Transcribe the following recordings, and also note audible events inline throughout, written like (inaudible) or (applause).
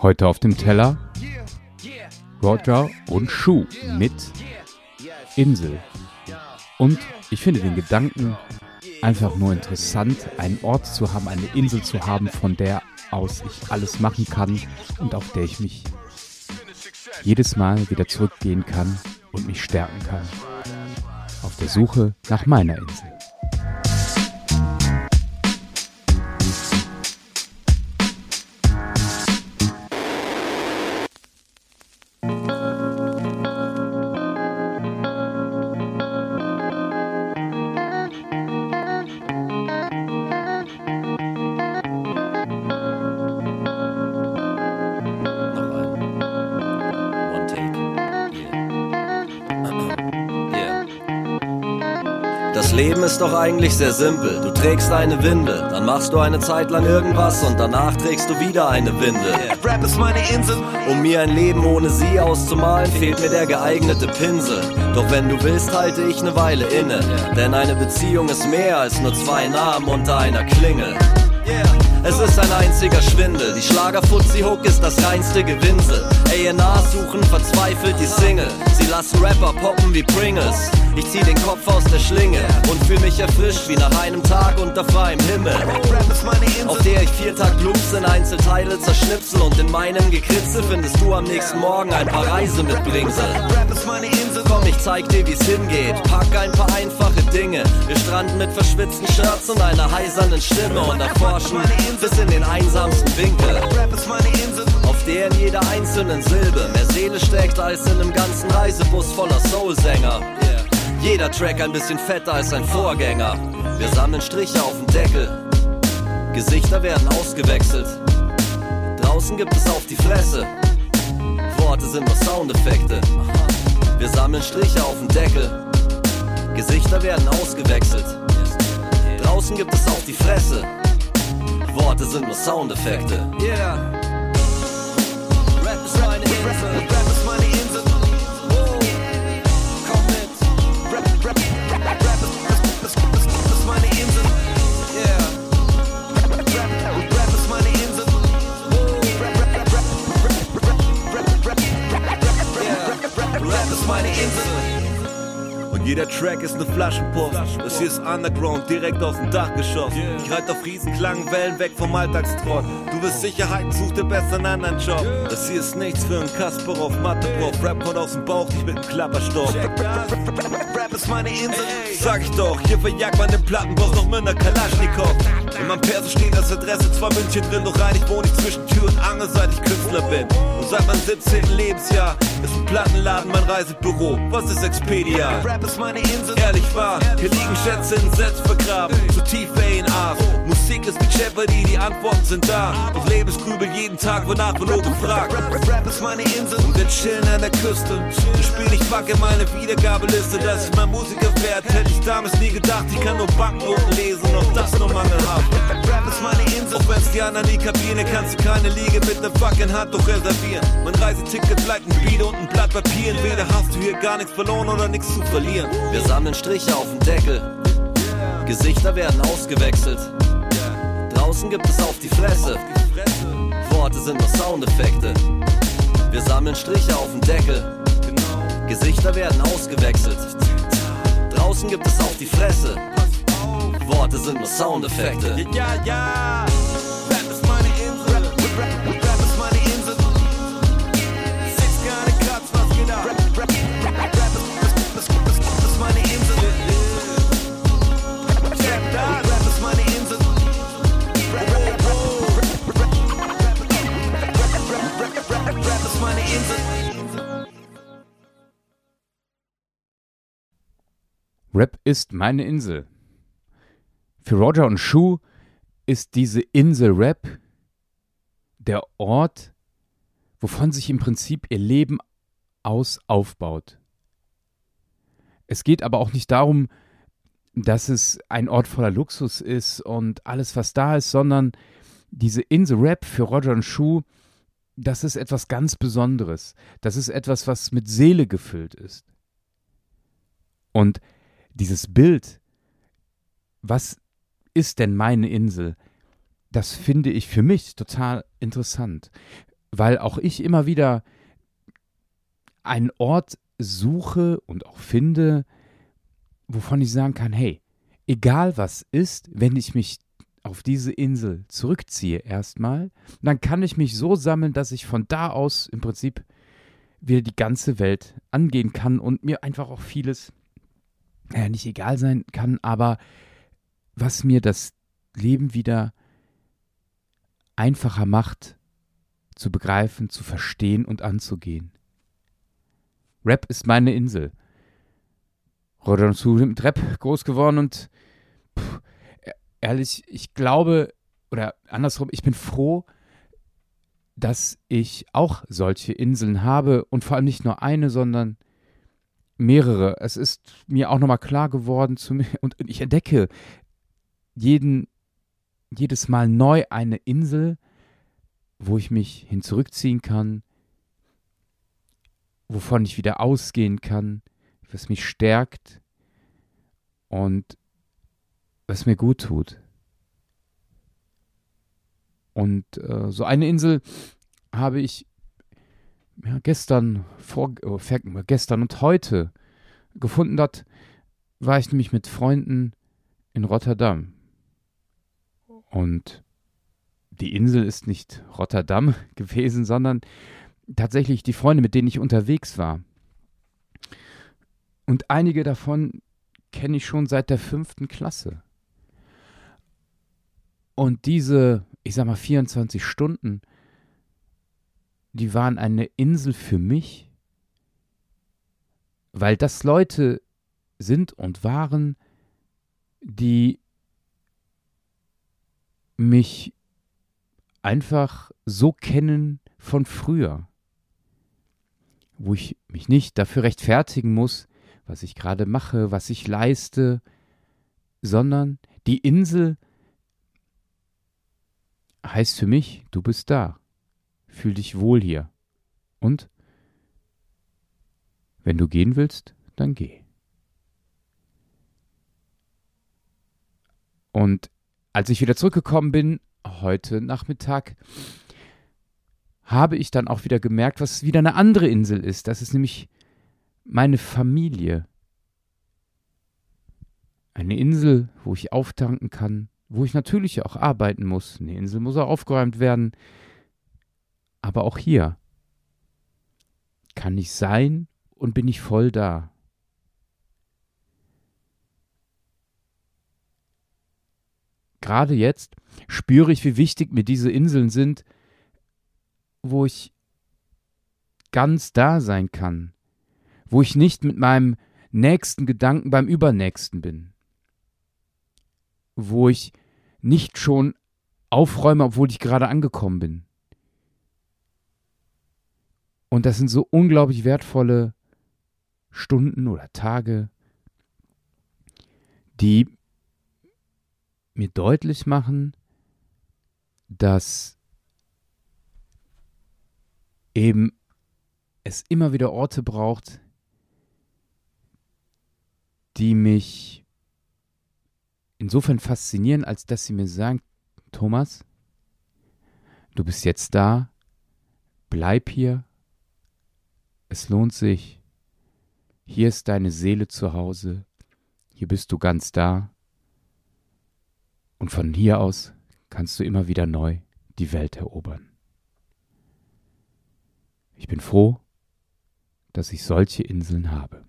Heute auf dem Teller Roger und Schuh mit Insel. Und ich finde den Gedanken einfach nur interessant, einen Ort zu haben, eine Insel zu haben, von der aus ich alles machen kann und auf der ich mich jedes Mal wieder zurückgehen kann und mich stärken kann. Auf der Suche nach meiner Insel. Leben ist doch eigentlich sehr simpel. Du trägst eine Windel, dann machst du eine Zeit lang irgendwas und danach trägst du wieder eine Windel. Rap ist meine Insel. Um mir ein Leben ohne sie auszumalen, fehlt mir der geeignete Pinsel. Doch wenn du willst, halte ich eine Weile inne. Denn eine Beziehung ist mehr als nur zwei Namen unter einer Klingel. Es ist ein einziger Schwindel. Die Schlager-Fuzzi-Hook ist das reinste Gewinsel. A&R suchen verzweifelt die Single. Sie lassen Rapper poppen wie Pringles. Ich zieh den Kopf aus der Schlinge und fühl mich erfrischt wie nach einem Tag unter freiem Himmel. Auf der ich vier Tag Loops in Einzelteile zerschnipsel und in meinem Gekritzel findest du am nächsten Morgen ein paar Reise Reisemitbringsel. Komm, ich zeig dir, wie's hingeht. Pack ein paar einfache Dinge. Wir stranden mit verschwitzten Shirts und einer heisernen Stimme und erforschen bis in den einsamsten Winkel. Auf der in jeder einzelnen Silbe mehr Seele steckt als in einem ganzen Reisebus voller Soulsänger. Jeder Track ein bisschen fetter als sein Vorgänger. Wir sammeln Striche auf dem Deckel. Gesichter werden ausgewechselt. Draußen gibt es auf die Fresse. Worte sind nur Soundeffekte. Wir sammeln Striche auf dem Deckel. Gesichter werden ausgewechselt. Draußen gibt es auf die Fresse. Worte sind nur Soundeffekte. Yeah. Rap ist meine Insel. Jeder Track ist ne Flaschenpost. Das hier ist Underground, direkt aus dem Dach geschossen. Ich reite auf Riesenklang, Wellen weg vom Alltagstrott. Du wirst Sicherheit, such dir besser einen anderen Job. Das hier ist nichts für einen Kasper auf Matheprof. Rap kommt aus dem Bauch, nicht mit nem Klapperstoff. Rap ist meine Insel. Sag ich doch, hier verjagt man den Plattenboss noch mit ner Kalaschnikow. In meinem Perso steht als Adresse zwar München drin, doch rein ich wohne nicht zwischen Tür und Angel, seit ich Künstler bin. Und seit meinem 17. Lebensjahr ist ein Plattenladen mein Reisebüro. Was ist Expedia? Rap ist meine Insel. Ehrlich wahr, hier liegen Schätze in Sets vergraben, zu tief A&Rs. Musik ist wie Jeopardy, die Antworten sind da. Doch Lebensgrübel jeden Tag, wonach wird nur gefragt. Rap ist meine Insel. Und wir chillen an der Küste. Ich spiel ich packe meine Wiedergabeliste, dass ich mein Musiker wert. Hätte ich damals nie gedacht, ich kann nur Banknoten lesen, auch das nur mangelhaft. Rap ist meine Insel. Auch wenn's die anderen nie Kabine, kannst du keine Liege mit ner fucking Hand doch reservieren. Mein Reiseticket bleibt ein Beat und ein Blatt Papier. Entweder hast du hier gar nichts verloren oder nichts zu verlieren. Wir sammeln Striche auf dem Deckel. Gesichter werden ausgewechselt. Draußen gibt es auf die Fresse. Worte sind nur Soundeffekte. Wir sammeln Striche auf dem Deckel. Gesichter werden ausgewechselt. Draußen gibt es auf die Fresse. Worte sind nur Soundeffekte. Ja, ja, ja. Rap ist meine Insel. Für Roger und Shu ist diese Insel Rap der Ort, wovon sich im Prinzip ihr Leben aus aufbaut. Es geht aber auch nicht darum, dass es ein Ort voller Luxus ist und alles, was da ist, sondern diese Insel Rap für Roger und Shu, das ist etwas ganz Besonderes. Das ist etwas, was mit Seele gefüllt ist. Und dieses Bild, was ist denn meine Insel, das finde ich für mich total interessant. weil auch ich immer wieder einen Ort suche und auch finde, wovon ich sagen kann, hey, egal was ist, wenn ich mich auf diese Insel zurückziehe erstmal, dann kann ich mich so sammeln, dass ich von da aus im Prinzip wieder die ganze Welt angehen kann und mir einfach auch vieles äh, nicht egal sein kann, aber was mir das Leben wieder einfacher macht, zu begreifen, zu verstehen und anzugehen. Rap ist meine Insel. Rodan Su mit Rap groß geworden und pff, e-, ehrlich, ich glaube, oder andersrum, ich bin froh, dass ich auch solche Inseln habe und vor allem nicht nur eine, sondern mehrere. Es ist mir auch nochmal klar geworden zu mir und ich entdecke jeden, jedes Mal neu eine Insel, wo ich mich hin zurückziehen kann, wovon ich wieder ausgehen kann, was mich stärkt und was mir gut tut. Und äh, so eine Insel habe ich ja, gestern, vor, oh, gestern und heute gefunden. Dort war ich nämlich mit Freunden in Rotterdam. Und die Insel ist nicht Rotterdam (laughs) gewesen, sondern tatsächlich die Freunde, mit denen ich unterwegs war. Und einige davon kenne ich schon seit der fünften Klasse. Und diese, ich sag mal, 24 Stunden, die waren eine Insel für mich, weil das Leute sind und waren, die mich einfach so kennen von früher, wo ich mich nicht dafür rechtfertigen muss, was ich gerade mache, was ich leiste, sondern die Insel heißt für mich, du bist da, fühl dich wohl hier. Und wenn du gehen willst, dann geh. Und als ich wieder zurückgekommen bin, heute Nachmittag, habe ich dann auch wieder gemerkt, was wieder eine andere Insel ist. Das ist nämlich meine Familie. Eine Insel, wo ich auftanken kann, wo ich natürlich auch arbeiten muss. Eine Insel muss auch aufgeräumt werden. Aber auch hier kann ich sein und bin ich voll da. Gerade jetzt spüre ich, wie wichtig mir diese Inseln sind, wo ich ganz da sein kann, wo ich nicht mit meinem nächsten Gedanken beim übernächsten bin, wo ich nicht schon aufräume, obwohl ich gerade angekommen bin. Und das sind so unglaublich wertvolle Stunden oder Tage, die mir deutlich machen, dass eben es immer wieder Orte braucht, die mich insofern faszinieren, als dass sie mir sagen, Thomas, du bist jetzt da, bleib hier, es lohnt sich, hier ist deine Seele zu Hause, hier bist du ganz da, und von hier aus kannst du immer wieder neu die Welt erobern. Ich bin froh, dass ich solche Inseln habe.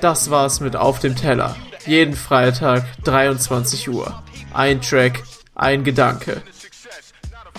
Das war's mit Auf dem Teller. Jeden Freitag 23 Uhr. Ein Track, ein Gedanke.